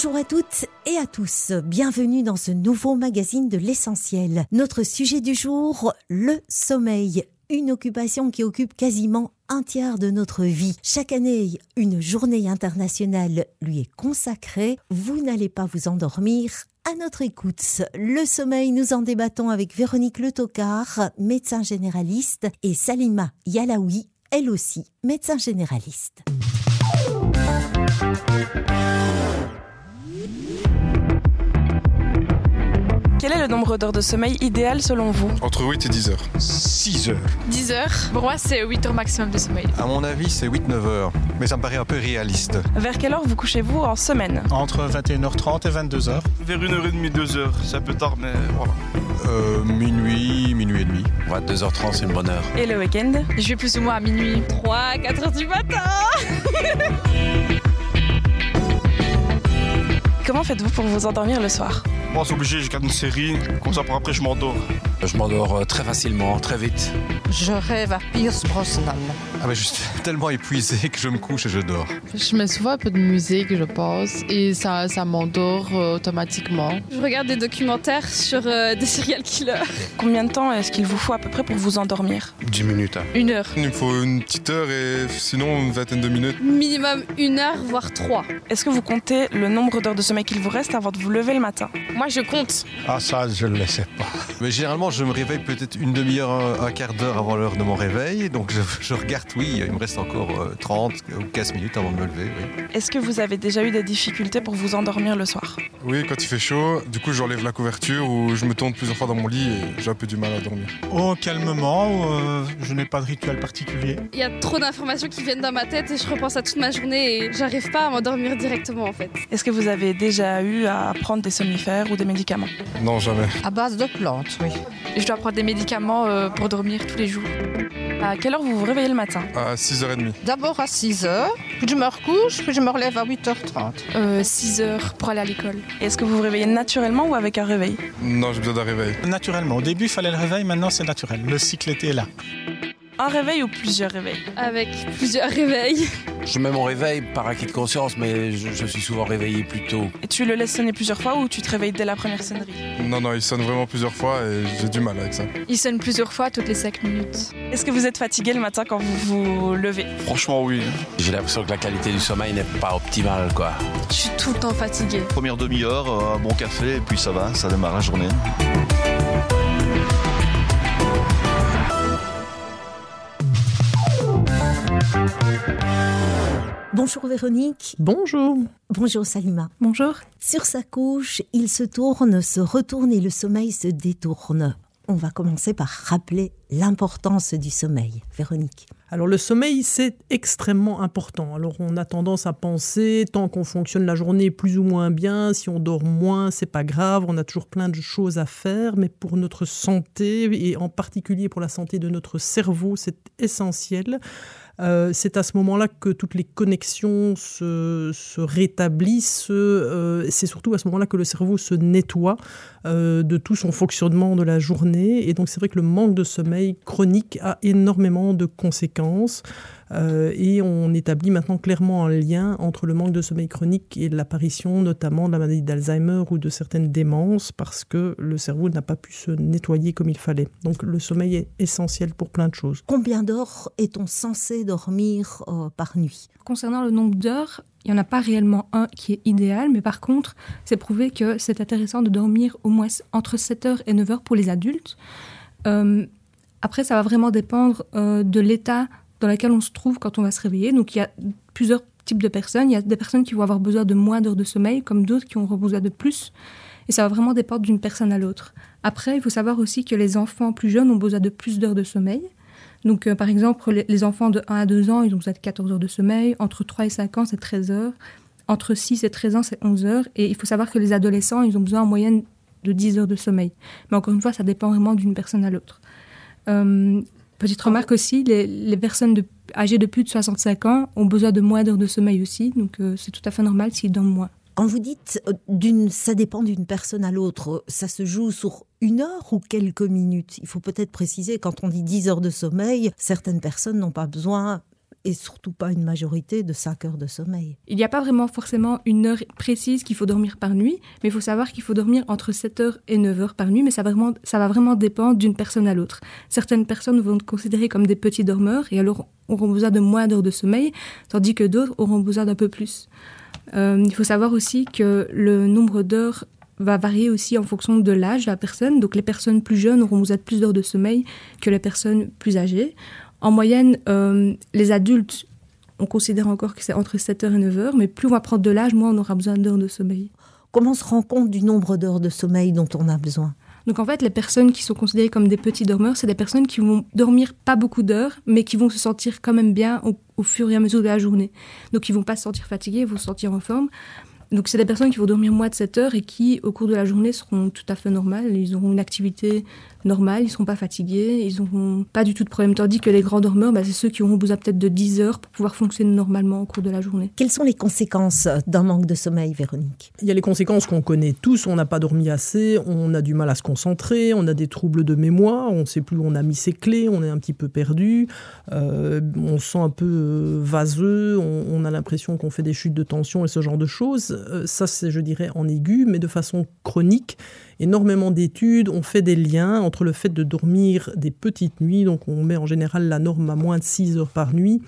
Bonjour à toutes et à tous, bienvenue dans ce nouveau magazine de l'essentiel. Notre sujet du jour, le sommeil, une occupation qui occupe quasiment un tiers de notre vie. Chaque année, une journée internationale lui est consacrée. Vous n'allez pas vous endormir à notre écoute. Le sommeil, nous en débattons avec Véronique Le Tocard, médecin généraliste, et Salima Yalaoui, elle aussi, médecin généraliste. Est le nombre d'heures de sommeil idéal selon vous Entre 8 et 10 heures. 6 heures. 10 heures. Pour moi, c'est 8 heures maximum de sommeil. À mon avis, c'est 8-9 heures. Mais ça me paraît un peu réaliste. Vers quelle heure vous couchez-vous en semaine Entre 21h30 et 22h. Vers 1h30, 2h. C'est un peu tard, mais voilà. Euh, minuit, minuit et demi. 22h30, c'est une bonne heure. Et le week-end Je vais plus ou moins à minuit. 3, 4 heures du matin. Comment faites-vous pour vous endormir le soir Moi, c'est obligé, je regarde une série. Comme ça, pour après, je m'endors. Je m'endors euh, très facilement, très vite. Je rêve à Pierce Brosnan. Ah mais je suis tellement épuisé que je me couche et je dors. Je mets souvent un peu de musique, je pense, et ça, ça m'endort euh, automatiquement. Je regarde des documentaires sur euh, des serial killers. Combien de temps est-ce qu'il vous faut à peu près pour vous endormir? 10 minutes. hein. Une heure. Il me faut une petite heure et sinon une vingtaine de minutes. Minimum une heure, voire trois. Est-ce que vous comptez le nombre d'heures de sommeil qu'il vous reste avant de vous lever le matin? Moi, je compte. Ah ça, je ne le sais pas. Mais généralement, je me réveille peut-être une demi-heure, un, un quart d'heure avant l'heure de mon réveil. Donc je, je regarde, oui, il me reste encore euh, 30 ou 15 minutes avant de me lever. Oui. Est-ce que vous avez déjà eu des difficultés pour vous endormir le soir? Oui, quand il fait chaud, du coup j'enlève la couverture ou je me tourne plusieurs fois dans mon lit et j'ai un peu du mal à dormir. Oh, calmement, euh, je n'ai pas de rituel particulier. Il y a trop d'informations qui viennent dans ma tête et je repense à toute ma journée et j'arrive pas à m'endormir directement en fait. Est-ce que vous avez déjà eu à prendre des somnifères ou des médicaments? Non, jamais. À base de plantes, oui. Je dois prendre des médicaments euh, pour dormir tous les jours. À quelle heure vous vous réveillez le matin À 6h30. D'abord à 6 heures, puis je me recouche, puis je me relève à 8h30. 6 heures pour aller à l'école. Est-ce que vous vous réveillez naturellement ou avec un réveil? Non, j'ai besoin d'un réveil. Naturellement. Au début, il fallait le réveil, maintenant c'est naturel. Le cycle était là. Un réveil ou plusieurs réveils Avec plusieurs réveils. Je mets mon réveil par acquis de conscience, mais je, je suis souvent réveillé plus tôt. Et tu le laisses sonner plusieurs fois ou tu te réveilles dès la première sonnerie Non, non, il sonne vraiment plusieurs fois et j'ai du mal avec ça. Il sonne plusieurs fois toutes les 5 minutes. Est-ce que vous êtes fatigué le matin quand vous vous levez Franchement, oui. J'ai l'impression que la qualité du sommeil n'est pas optimale, quoi. Je suis tout le temps fatiguée. Première demi-heure, euh, un bon café, et puis ça va, ça démarre la journée. Bonjour Véronique. Bonjour. Bonjour Salima. Bonjour. Sur sa couche, il se tourne, se retourne et le sommeil se détourne. On va commencer par rappeler l'importance du sommeil. Véronique. Alors le sommeil, c'est extrêmement important. Alors on a tendance à penser, tant qu'on fonctionne la journée plus ou moins bien, si on dort moins, c'est pas grave, on a toujours plein de choses à faire, mais pour notre santé, et en particulier pour la santé de notre cerveau, c'est essentiel. Euh, c'est à ce moment-là que toutes les connexions se, se rétablissent. Euh, c'est surtout à ce moment-là que le cerveau se nettoie euh, de tout son fonctionnement de la journée. Et donc c'est vrai que le manque de sommeil chronique a énormément de conséquences. Euh, et on établit maintenant clairement un lien entre le manque de sommeil chronique et l'apparition notamment de la maladie d'Alzheimer ou de certaines démences parce que le cerveau n'a pas pu se nettoyer comme il fallait. Donc le sommeil est essentiel pour plein de choses. Combien d'heures est-on censé dormir euh, par nuit? Concernant le nombre d'heures, il n'y en a pas réellement un qui est idéal, mais par contre, c'est prouvé que c'est intéressant de dormir au moins entre 7 heures et 9 heures pour les adultes. Euh, après, ça va vraiment dépendre euh, de l'état dans lequel on se trouve quand on va se réveiller. Donc, il y a plusieurs types de personnes. Il y a des personnes qui vont avoir besoin de moins d'heures de sommeil, comme d'autres qui auront besoin de plus. Et ça va vraiment dépendre d'une personne à l'autre. Après, il faut savoir aussi que les enfants plus jeunes ont besoin de plus d'heures de sommeil. Donc, euh, par exemple, les, les, enfants de 1 à 2 ans, ils ont besoin de 14 heures de sommeil. Entre 3 et 5 ans, c'est 13 heures. Entre 6 et 13 ans, c'est 11 heures. Et il faut savoir que les adolescents, ils ont besoin en moyenne de 10 heures de sommeil. Mais encore une fois, ça dépend vraiment d'une personne à l'autre. Euh, petite remarque aussi, les, personnes âgées de plus de 65 ans ont besoin de moins d'heures de sommeil aussi. Donc, euh, c'est tout à fait normal s'ils dorment moins. Quand vous dites d'une, ça dépend d'une personne à l'autre, ça se joue sur une heure ou quelques minutes? Il faut peut-être préciser, quand on dit 10 heures de sommeil, certaines personnes n'ont pas besoin et surtout pas une majorité de 5 heures de sommeil. Il n'y a pas vraiment forcément une heure précise qu'il faut dormir par nuit, mais il faut savoir qu'il faut dormir entre 7 heures et 9 heures par nuit, mais ça, vraiment, ça va vraiment dépendre d'une personne à l'autre. Certaines personnes vont être considérées comme des petits dormeurs et alors auront besoin de moins d'heures de sommeil, tandis que d'autres auront besoin d'un peu plus. Euh, il faut savoir aussi que le nombre d'heures va varier aussi en fonction de l'âge de la personne. Donc les personnes plus jeunes auront besoin de plus d'heures de sommeil que les personnes plus âgées. En moyenne, euh, les adultes, on considère encore que c'est entre 7 heures et 9 heures, mais plus on va prendre de l'âge, moins on aura besoin d'heures de sommeil. Comment on se rend compte du nombre d'heures de sommeil dont on a besoin? Donc en fait, les personnes qui sont considérées comme des petits dormeurs, c'est des personnes qui vont dormir pas beaucoup d'heures, mais qui vont se sentir quand même bien au, fur et à mesure de la journée. Donc ils vont pas se sentir fatigués, ils vont se sentir en forme. Donc c'est des personnes qui vont dormir moins de 7 heures et qui, au cours de la journée, seront tout à fait normales. Ils auront une activité normale, ils ne seront pas fatigués, ils n'auront pas du tout de problème. Tandis que les grands dormeurs, bah, c'est ceux qui auront besoin peut-être de 10 heures pour pouvoir fonctionner normalement au cours de la journée. Quelles sont les conséquences d'un manque de sommeil, Véronique? Il y a les conséquences qu'on connaît tous. On n'a pas dormi assez, on a du mal à se concentrer, on a des troubles de mémoire, on ne sait plus où on a mis ses clés, on est un petit peu perdu, euh, on se sent un peu euh, vaseux, on, a l'impression qu'on fait des chutes de tension et ce genre de choses. Euh, ça, c'est, je dirais, en aigu, mais de façon chronique énormément d'études ont fait des liens entre le fait de dormir des petites nuits, donc on met en général la norme à moins de 6 heures par nuit,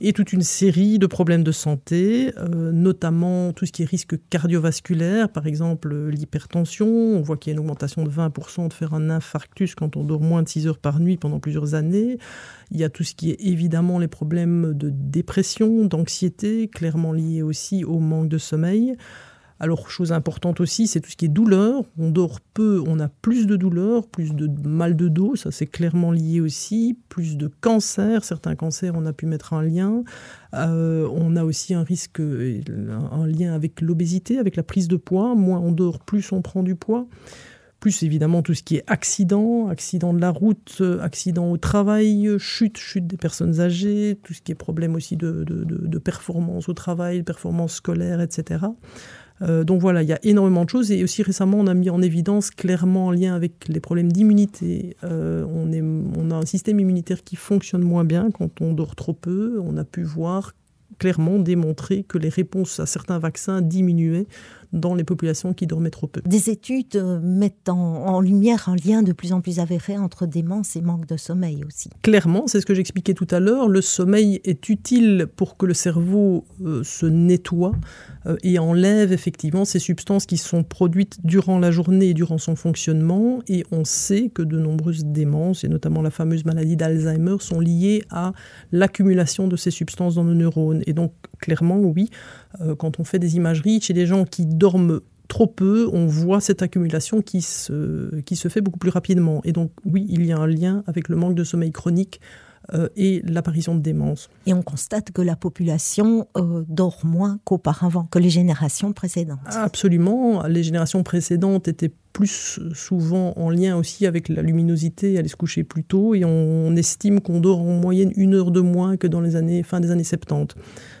et toute une série de problèmes de santé, euh, notamment tout ce qui est risque cardiovasculaire, par exemple l'hypertension. On voit qu'il y a une augmentation de 20% de faire un infarctus quand on dort moins de 6 heures par nuit pendant plusieurs années. Il y a tout ce qui est évidemment les problèmes de dépression, d'anxiété, clairement liés aussi au manque de sommeil. Alors, chose importante aussi, c'est tout ce qui est douleur. On dort peu, on a plus de douleur, plus de mal de dos, ça c'est clairement lié aussi. Plus de cancer, certains cancers, on a pu mettre un lien. Euh, on a aussi un risque, un lien avec l'obésité, avec la prise de poids. Moins on dort, plus on prend du poids plus évidemment tout ce qui est accident, accident de la route, accident au travail, chute, chute des personnes âgées, tout ce qui est problème aussi de, de performance au travail, performance scolaire, etc. Euh, donc voilà, il y a énormément de choses. Et aussi récemment, on a mis en évidence clairement en lien avec les problèmes d'immunité. Euh, on, on a un système immunitaire qui fonctionne moins bien quand on dort trop peu. On a pu voir clairement démontrer que les réponses à certains vaccins diminuaient dans les populations qui dormaient trop peu. Des études euh, mettent en, lumière un lien de plus en plus avéré entre démence et manque de sommeil aussi. Clairement, c'est ce que j'expliquais tout à l'heure, le sommeil est utile pour que le cerveau euh, se nettoie euh, et enlève effectivement ces substances qui sont produites durant la journée et durant son fonctionnement. Et on sait que de nombreuses démences, et notamment la fameuse maladie d'Alzheimer, sont liées à l'accumulation de ces substances dans nos neurones. Et donc, clairement, oui, quand on fait des imageries chez des gens qui dorment trop peu, on voit cette accumulation qui se, qui se fait beaucoup plus rapidement. Et donc oui, il y a un lien avec le manque de sommeil chronique euh, et l'apparition de démence. Et on constate que la population euh, dort moins qu'auparavant, que les générations précédentes. Absolument. Les générations précédentes étaient plus souvent en lien aussi avec la luminosité, aller se coucher plus tôt, et on, estime qu'on dort en moyenne une heure de moins que dans les années, fin des années 70.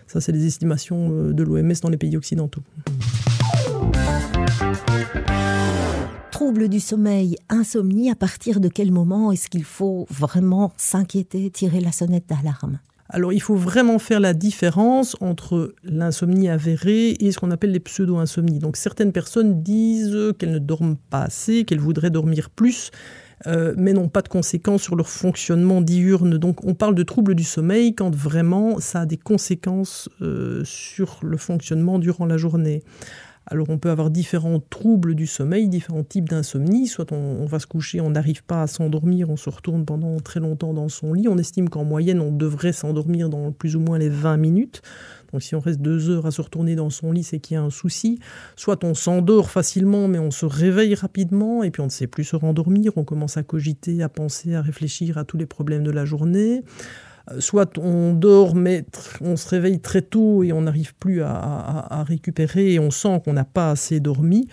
Ça, c'est les estimations euh, de l'OMS dans les pays occidentaux. Trouble du sommeil, insomnie, à partir de quel moment est-ce qu'il faut vraiment s'inquiéter, tirer la sonnette d'alarme? Alors il faut vraiment faire la différence entre l'insomnie avérée et ce qu'on appelle les pseudo-insomnies. Donc certaines personnes disent qu'elles ne dorment pas assez, qu'elles voudraient dormir plus, euh, mais n'ont pas de conséquences sur leur fonctionnement diurne. Donc on parle de troubles du sommeil quand vraiment ça a des conséquences euh, sur le fonctionnement durant la journée. Alors on peut avoir différents troubles du sommeil, différents types d'insomnie. Soit on, va se coucher, on n'arrive pas à s'endormir, on se retourne pendant très longtemps dans son lit. On estime qu'en moyenne, on devrait s'endormir dans plus ou moins les 20 minutes. Donc si on reste deux heures à se retourner dans son lit, c'est qu'il y a un souci. Soit on s'endort facilement, mais on se réveille rapidement, et puis on ne sait plus se rendormir. On commence à cogiter, à penser, à réfléchir à tous les problèmes de la journée. Euh, soit on dort, mais on se réveille très tôt et on n'arrive plus à, récupérer et on sent qu'on n'a pas assez dormi.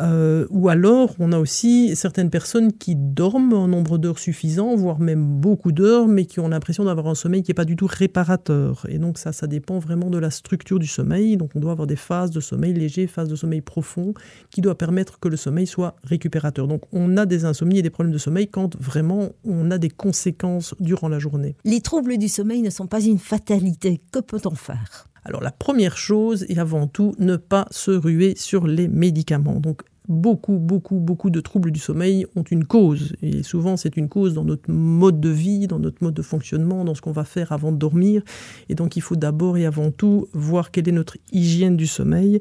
Euh, ou alors, on a aussi certaines personnes qui dorment un nombre d'heures suffisant, voire même beaucoup d'heures, mais qui ont l'impression d'avoir un sommeil qui n'est pas du tout réparateur. Et donc ça, ça dépend vraiment de la structure du sommeil. Donc on doit avoir des phases de sommeil léger, phases de sommeil profond, qui doit permettre que le sommeil soit récupérateur. Donc on a des insomnies et des problèmes de sommeil quand vraiment on a des conséquences durant la journée. Les troubles du sommeil ne sont pas une fatalité. Que peut-on faire? Alors la première chose est avant tout ne pas se ruer sur les médicaments. Donc beaucoup, beaucoup, beaucoup de troubles du sommeil ont une cause. Et souvent, c'est une cause dans notre mode de vie, dans notre mode de fonctionnement, dans ce qu'on va faire avant de dormir. Et donc, il faut d'abord et avant tout voir quelle est notre hygiène du sommeil.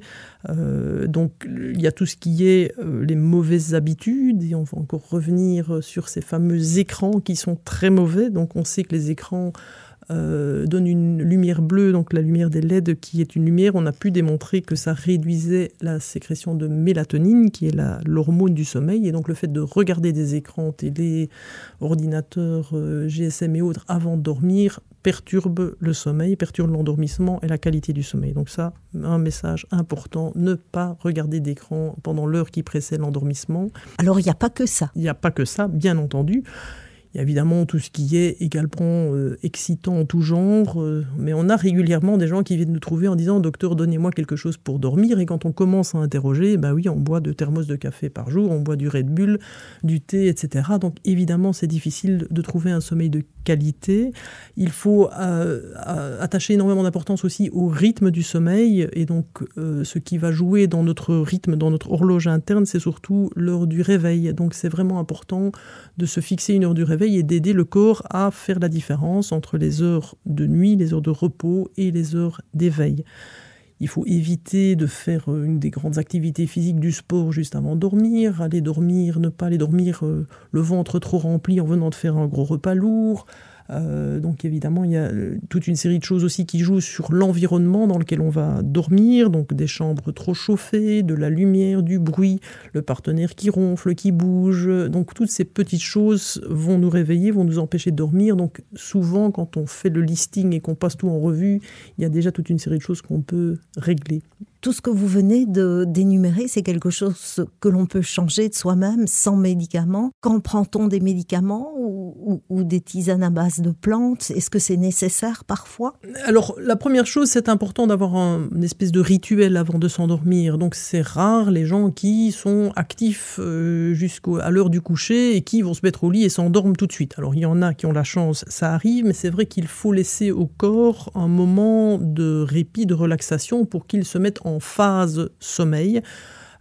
Euh, donc, il y a tout ce qui est euh, les mauvaises habitudes. Et on va encore revenir sur ces fameux écrans qui sont très mauvais. Donc, on sait que les écrans euh, donne une lumière bleue, donc la lumière des LED qui est une lumière, on a pu démontrer que ça réduisait la sécrétion de mélatonine, qui est l'hormone du sommeil. Et donc le fait de regarder des écrans télé, ordinateurs, euh, GSM et autres avant de dormir perturbe le sommeil, perturbe l'endormissement et la qualité du sommeil. Donc ça, un message important, ne pas regarder d'écran pendant l'heure qui précède l'endormissement. Alors il n'y a pas que ça. Il n'y a pas que ça, bien entendu. Il y a évidemment tout ce qui est également euh, excitant en tout genre, euh, mais on a régulièrement des gens qui viennent nous trouver en disant Docteur, donnez-moi quelque chose pour dormir. Et quand on commence à interroger, bah oui, on boit deux thermos de café par jour, on boit du Red Bull, du thé, etc. Donc évidemment, c'est difficile de trouver un sommeil de qualité. Il faut euh, attacher énormément d'importance aussi au rythme du sommeil. Et donc, ce qui va jouer dans notre rythme, dans notre horloge interne, c'est surtout l'heure du réveil. Donc, c'est vraiment important de se fixer une heure du réveil et d'aider le corps à faire la différence entre les heures de nuit, les heures de repos et les heures d'éveil. Il faut éviter de faire euh, une des grandes activités physiques du sport juste avant dormir, aller dormir, ne pas aller dormir euh, le ventre trop rempli en venant de faire un gros repas lourd, euh, donc évidemment, il y a euh, toute une série de choses aussi qui jouent sur l'environnement dans lequel on va dormir, donc des chambres trop chauffées, de la lumière, du bruit, le partenaire qui ronfle, qui bouge. Donc toutes ces petites choses vont nous réveiller, vont nous empêcher de dormir. Donc souvent, quand on fait le listing et qu'on passe tout en revue, il y a déjà toute une série de choses qu'on peut régler. Tout ce que vous venez de d'énumérer, c'est quelque chose que l'on peut changer de soi-même sans médicaments. Quand prend-on des médicaments ou, des tisanes à base de plantes? Est-ce que c'est nécessaire parfois? Alors, la première chose, c'est important d'avoir un, une espèce de rituel avant de s'endormir. Donc, c'est rare les gens qui sont actifs euh, jusqu'à l'heure du coucher et qui vont se mettre au lit et s'endorment tout de suite. Alors, il y en a qui ont la chance, ça arrive, mais c'est vrai qu'il faut laisser au corps un moment de répit, de relaxation pour qu'il se mette en phase sommeil.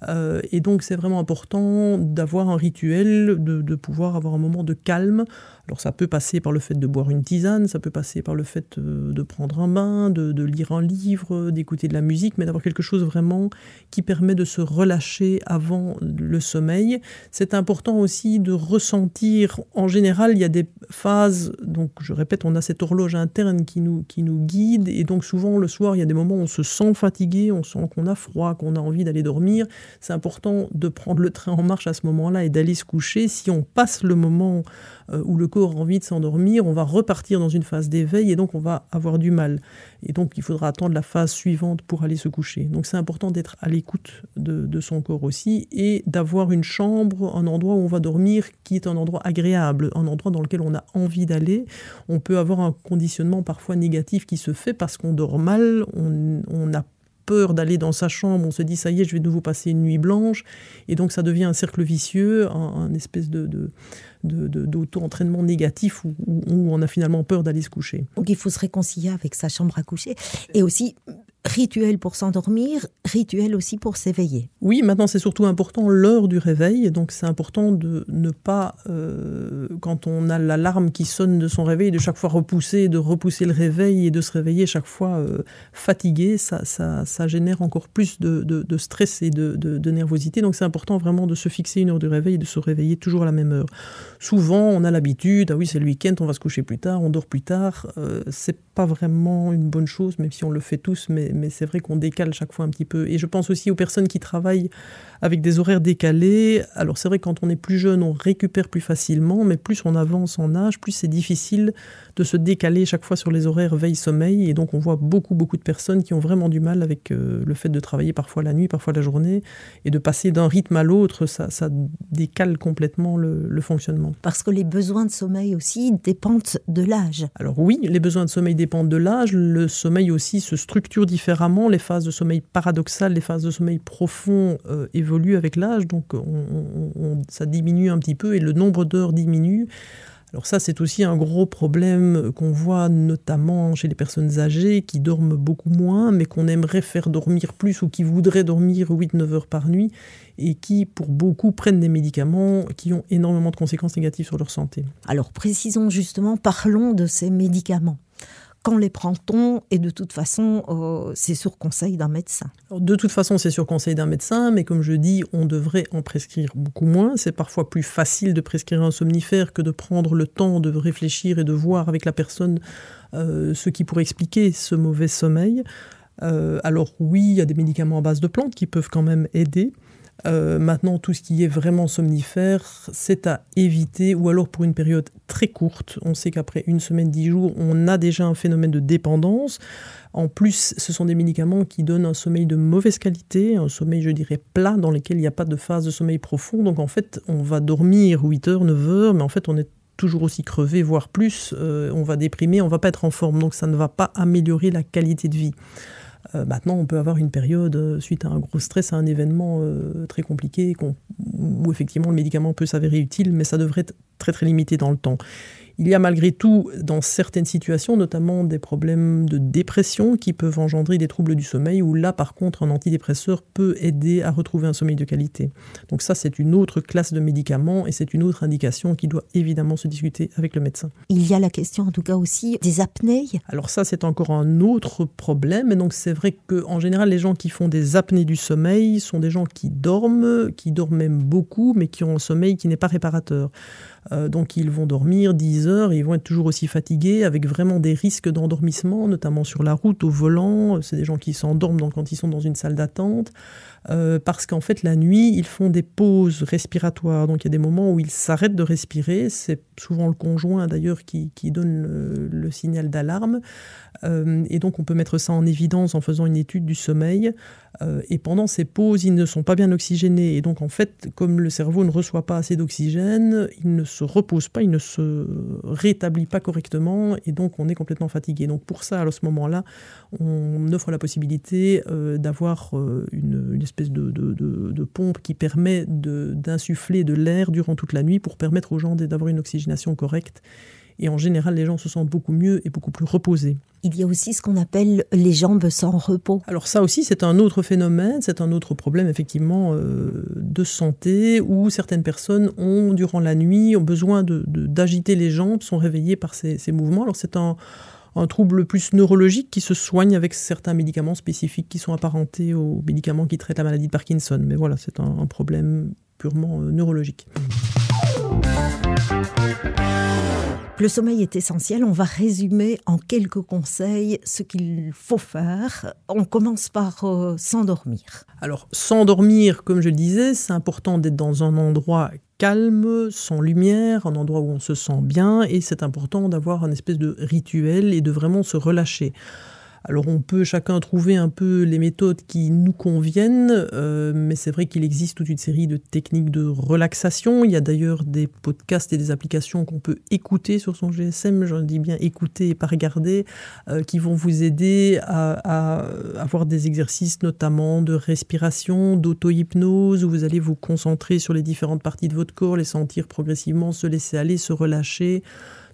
Euh, et donc c'est vraiment important d'avoir un rituel, de, pouvoir avoir un moment de calme alors ça peut passer par le fait de boire une tisane, ça peut passer par le fait euh, de prendre un bain, de, lire un livre, d'écouter de la musique, mais d'avoir quelque chose vraiment qui permet de se relâcher avant le sommeil. C'est important aussi de ressentir, en général, il y a des phases, donc je répète, on a cette horloge interne qui nous, qui nous guide, et donc souvent le soir, il y a des moments où on se sent fatigué, on sent qu'on a froid, qu'on a envie d'aller dormir. C'est important de prendre le train en marche à ce moment-là et d'aller se coucher. Si on passe le moment euh, où le corps a envie de s'endormir, on va repartir dans une phase d'éveil et donc on va avoir du mal. Et donc il faudra attendre la phase suivante pour aller se coucher. Donc c'est important d'être à l'écoute de, son corps aussi et d'avoir une chambre, un endroit où on va dormir qui est un endroit agréable, un endroit dans lequel on a envie d'aller. On peut avoir un conditionnement parfois négatif qui se fait parce qu'on dort mal, on, on a peur d'aller dans sa chambre, on se dit ça y est, je vais de nouveau passer une nuit blanche, et donc ça devient un cercle vicieux, un, espèce de, d'auto-entraînement négatif où, où, on a finalement peur d'aller se coucher. Donc il faut se réconcilier avec sa chambre à coucher et aussi rituel pour s'endormir, rituel aussi pour s'éveiller. Oui, maintenant c'est surtout important l'heure du réveil, donc c'est important de ne pas, euh, quand on a l'alarme qui sonne de son réveil, de chaque fois repousser, de repousser le réveil et de se réveiller chaque fois euh, fatigué, ça, ça, génère encore plus de, stress et de, nervosité, donc c'est important vraiment de se fixer une heure de réveil et de se réveiller toujours à la même heure. Souvent on a l'habitude, ah oui c'est le week-end, on va se coucher plus tard, on dort plus tard, euh, c'est pas vraiment une bonne chose, même si on le fait tous, mais mais, mais c'est vrai qu'on décale chaque fois un petit peu. Et je pense aussi aux personnes qui travaillent avec des horaires décalés. Alors c'est vrai que quand on est plus jeune, on récupère plus facilement, mais plus on avance en âge, plus c'est difficile de se décaler chaque fois sur les horaires veille-sommeil. Et donc on voit beaucoup, beaucoup de personnes qui ont vraiment du mal avec euh, le fait de travailler parfois la nuit, parfois la journée, et de passer d'un rythme à l'autre, ça, ça, décale complètement le, le, fonctionnement. Parce que les besoins de sommeil aussi dépendent de l'âge. Alors oui, les besoins de sommeil dépendent de l'âge. Le sommeil aussi se structure différemment. Les phases de sommeil paradoxales, les phases de sommeil profond euh, évoluent avec l'âge, donc on, on, ça diminue un petit peu et le nombre d'heures diminue. Alors ça, c'est aussi un gros problème qu'on voit notamment chez les personnes âgées qui dorment beaucoup moins, mais qu'on aimerait faire dormir plus ou qui voudraient dormir 8-9 heures par nuit et qui, pour beaucoup, prennent des médicaments qui ont énormément de conséquences négatives sur leur santé. Alors précisons justement, parlons de ces médicaments. Quand les prend-on Et de toute façon, euh, c'est sur conseil d'un médecin. De toute façon, c'est sur conseil d'un médecin, mais comme je dis, on devrait en prescrire beaucoup moins. C'est parfois plus facile de prescrire un somnifère que de prendre le temps de réfléchir et de voir avec la personne euh, ce qui pourrait expliquer ce mauvais sommeil. Euh, alors oui, il y a des médicaments à base de plantes qui peuvent quand même aider. Euh, maintenant, tout ce qui est vraiment somnifère, c'est à éviter, ou alors pour une période très courte. On sait qu'après une semaine, dix jours, on a déjà un phénomène de dépendance. En plus, ce sont des médicaments qui donnent un sommeil de mauvaise qualité, un sommeil, je dirais, plat, dans lequel il n'y a pas de phase de sommeil profond. Donc en fait, on va dormir 8 heures, 9 heures, mais en fait, on est toujours aussi crevé, voire plus. Euh, on va déprimer, on va pas être en forme. Donc ça ne va pas améliorer la qualité de vie. Euh, maintenant, on peut avoir une période euh, suite à un gros stress, à un événement euh, très compliqué, où effectivement le médicament peut s'avérer utile, mais ça devrait être très très limité dans le temps. Il y a malgré tout, dans certaines situations, notamment des problèmes de dépression qui peuvent engendrer des troubles du sommeil, où là, par contre, un antidépresseur peut aider à retrouver un sommeil de qualité. Donc ça, c'est une autre classe de médicaments et c'est une autre indication qui doit évidemment se discuter avec le médecin. Il y a la question, en tout cas aussi, des apnées. Alors ça, c'est encore un autre problème. Et donc c'est vrai qu'en général, les gens qui font des apnées du sommeil sont des gens qui dorment, qui dorment même beaucoup, mais qui ont un sommeil qui n'est pas réparateur. Euh, donc ils vont dormir 10 heures ils vont être toujours aussi fatigués avec vraiment des risques d'endormissement, notamment sur la route, au volant. C'est des gens qui s'endorment quand ils sont dans une salle d'attente. Euh, parce qu'en fait, la nuit, ils font des pauses respiratoires. Donc il y a des moments où ils s'arrêtent de respirer. C'est souvent le conjoint d'ailleurs qui, donne le, signal d'alarme. Euh, et donc on peut mettre ça en évidence en faisant une étude du sommeil. Et pendant ces pauses, ils ne sont pas bien oxygénés. Et donc en fait, comme le cerveau ne reçoit pas assez d'oxygène, il ne se repose pas, il ne se rétablit pas correctement. Et donc on est complètement fatigué. Donc pour ça, à ce moment-là, on offre la possibilité euh, d'avoir euh, une, espèce de, pompe qui permet d'insuffler de l'air durant toute la nuit pour permettre aux gens d'avoir une oxygénation correcte. Et en général, les gens se sentent beaucoup mieux et beaucoup plus reposés. Il y a aussi ce qu'on appelle les jambes sans repos. Alors ça aussi, c'est un autre phénomène, c'est un autre problème effectivement euh, de santé où certaines personnes ont, durant la nuit, ont besoin d'agiter de, les jambes, sont réveillées par ces, ces mouvements. Alors c'est un, un trouble plus neurologique qui se soigne avec certains médicaments spécifiques qui sont apparentés aux médicaments qui traitent la maladie de Parkinson. Mais voilà, c'est un, un, problème purement euh, neurologique. Le sommeil est essentiel. On va résumer en quelques conseils ce qu'il faut faire. On commence par euh, s'endormir. Alors, s'endormir, comme je le disais, c'est important d'être dans un endroit calme, sans lumière, un endroit où on se sent bien, et c'est important d'avoir un espèce de rituel et de vraiment se relâcher. Alors on peut chacun trouver un peu les méthodes qui nous conviennent, euh, mais c'est vrai qu'il existe toute une série de techniques de relaxation. Il y a d'ailleurs des podcasts et des applications qu'on peut écouter sur son GSM, j'en dis bien écouter et pas regarder, euh, qui vont vous aider à, à, avoir des exercices notamment de respiration, d'auto-hypnose, où vous allez vous concentrer sur les différentes parties de votre corps, les sentir progressivement se laisser aller, se relâcher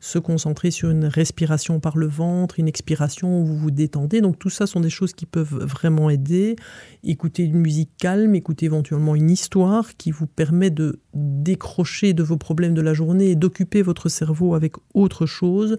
se concentrer sur une respiration par le ventre, une expiration où vous vous détendez. Donc tout ça sont des choses qui peuvent vraiment aider. Écouter une musique calme, écouter éventuellement une histoire qui vous permet de décrocher de vos problèmes de la journée et d'occuper votre cerveau avec autre chose.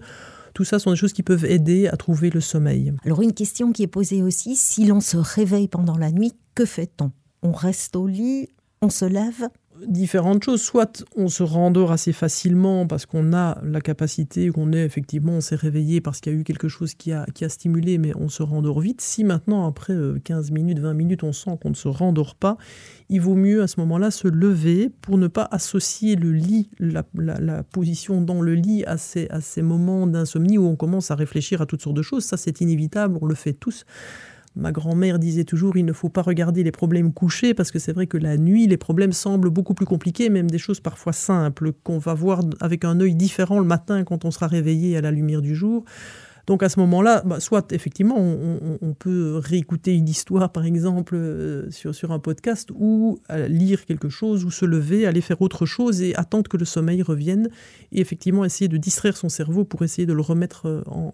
Tout ça sont des choses qui peuvent aider à trouver le sommeil. Alors une question qui est posée aussi, si l'on se réveille pendant la nuit, que fait-on? On reste au lit, on se lève différentes choses. Soit on se rendort assez facilement parce qu'on a la capacité, qu'on est effectivement, on s'est réveillé parce qu'il y a eu quelque chose qui a, qui a stimulé, mais on se rendort vite. Si maintenant, après 15 minutes, 20 minutes, on sent qu'on ne se rendort pas, il vaut mieux à ce moment-là se lever pour ne pas associer le lit, la, position dans le lit à ces, à ces moments d'insomnie où on commence à réfléchir à toutes sortes de choses. Ça, c'est inévitable, on le fait tous. Ma grand-mère disait toujours il ne faut pas regarder les problèmes couchés parce que c'est vrai que la nuit, les problèmes semblent beaucoup plus compliqués, même des choses parfois simples qu'on va voir avec un œil différent le matin quand on sera réveillé à la lumière du jour. Donc à ce moment-là, bah, soit effectivement, on, peut réécouter une histoire, par exemple, euh, sur, sur un podcast, ou euh, lire quelque chose, ou se lever, aller faire autre chose et attendre que le sommeil revienne, et effectivement essayer de distraire son cerveau pour essayer de le remettre euh, en,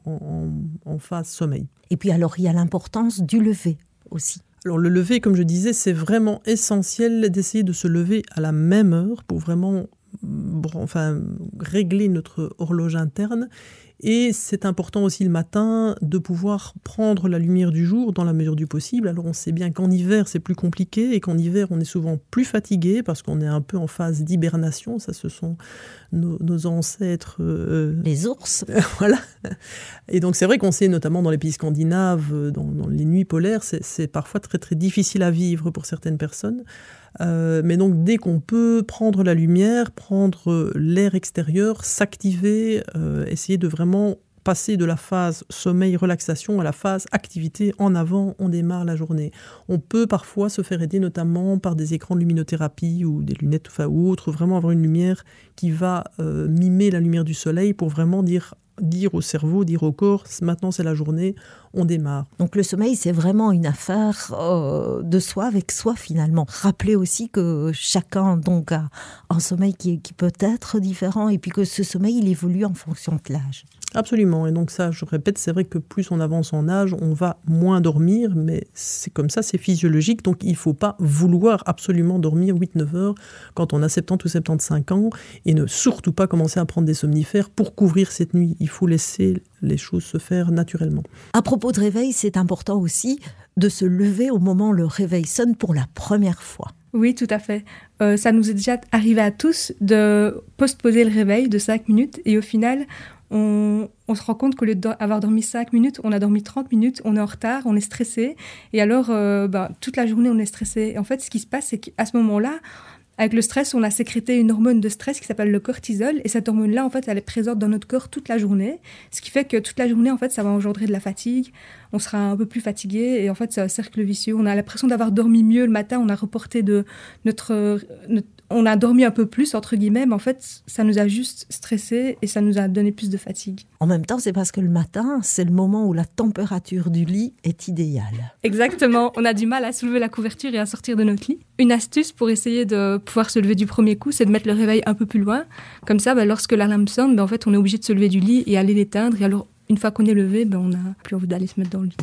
en phase sommeil. Et puis alors, il y a l'importance du lever aussi. Alors le lever, comme je disais, c'est vraiment essentiel d'essayer de se lever à la même heure pour vraiment enfin, régler notre horloge interne et c'est important aussi le matin de pouvoir prendre la lumière du jour dans la mesure du possible. Alors on sait bien qu'en hiver c'est plus compliqué et qu'en hiver on est souvent plus fatigué parce qu'on est un peu en phase d'hibernation. Ça ce sont nos, ancêtres. Euh, les ours. voilà. Et donc c'est vrai qu'on sait notamment dans les pays scandinaves, dans, dans les nuits polaires, c'est parfois très très difficile à vivre pour certaines personnes. Euh, mais donc dès qu'on peut prendre la lumière, prendre l'air extérieur, s'activer, euh, essayer de vraiment passer de la phase sommeil-relaxation à la phase activité en avant, on démarre la journée. On peut parfois se faire aider notamment par des écrans de luminothérapie ou des lunettes ou autres, vraiment avoir une lumière qui va euh, mimer la lumière du soleil pour vraiment dire dire au cerveau, dire au corps, maintenant c'est la journée, on démarre. Donc le sommeil, c'est vraiment une affaire euh, de soi avec soi finalement. Rappelez aussi que chacun donc a un sommeil qui, qui peut être différent et puis que ce sommeil, il évolue en fonction de l'âge. Absolument. Et donc ça, je répète, c'est vrai que plus on avance en âge, on va moins dormir, mais c'est comme ça, c'est physiologique. Donc il ne faut pas vouloir absolument dormir 8-9 heures quand on a 70 ou 75 ans et ne surtout pas commencer à prendre des somnifères pour couvrir cette nuit. Il faut laisser les choses se faire naturellement. À propos de réveil, c'est important aussi de se lever au moment où le réveil sonne pour la première fois. Oui, tout à fait. Euh, ça nous est déjà arrivé à tous de postposer le réveil de 5 minutes et au final, on, se rend compte qu'au lieu d'avoir dormi 5 minutes, on a dormi 30 minutes, on est en retard, on est stressé. Et alors, euh, ben, toute la journée, on est stressé. en fait, ce qui se passe, c'est qu'à ce moment-là, avec le stress, on a sécrété une hormone de stress qui s'appelle le cortisol. Et cette hormone-là, en fait, elle est présente dans notre corps toute la journée. Ce qui fait que toute la journée, en fait, ça va engendrer de la fatigue. On sera un peu plus fatigué. Et en fait, c'est un cercle vicieux. On a l'impression d'avoir dormi mieux le matin. On a reporté de notre, notre on a dormi un peu plus, entre guillemets, mais en fait, ça nous a juste stressé et ça nous a donné plus de fatigue. En même temps, c'est parce que le matin, c'est le moment où la température du lit est idéale. Exactement. On a du mal à soulever la couverture et à sortir de notre lit. Une astuce pour essayer de pouvoir se lever du premier coup, c'est de mettre le réveil un peu plus loin. Comme ça, bah, lorsque l'alarme sonne, bah, en fait, on est obligé de se lever du lit et aller l'éteindre. Et alors, une fois qu'on est levé, bah, on n'a plus envie d'aller se mettre dans le lit.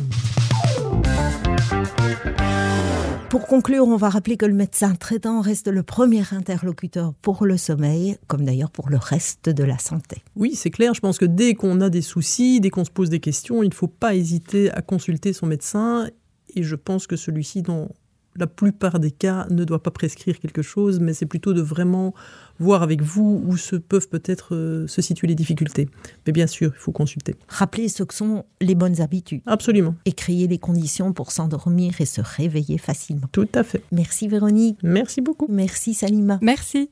Pour conclure, on va rappeler que le médecin traitant reste le premier interlocuteur pour le sommeil, comme d'ailleurs pour le reste de la santé. Oui, c'est clair. Je pense que dès qu'on a des soucis, dès qu'on se pose des questions, il ne faut pas hésiter à consulter son médecin. Et je pense que celui-ci, dans la plupart des cas, ne doit pas prescrire quelque chose, mais c'est plutôt de vraiment voir avec vous où se peuvent peut-être euh, se situer les difficultés. Mais bien sûr, il faut consulter. Rappelez ce que sont les bonnes habitudes. Absolument. Et créer les conditions pour s'endormir et se réveiller facilement. Tout à fait. Merci Véronique. Merci beaucoup. Merci Salima. Merci.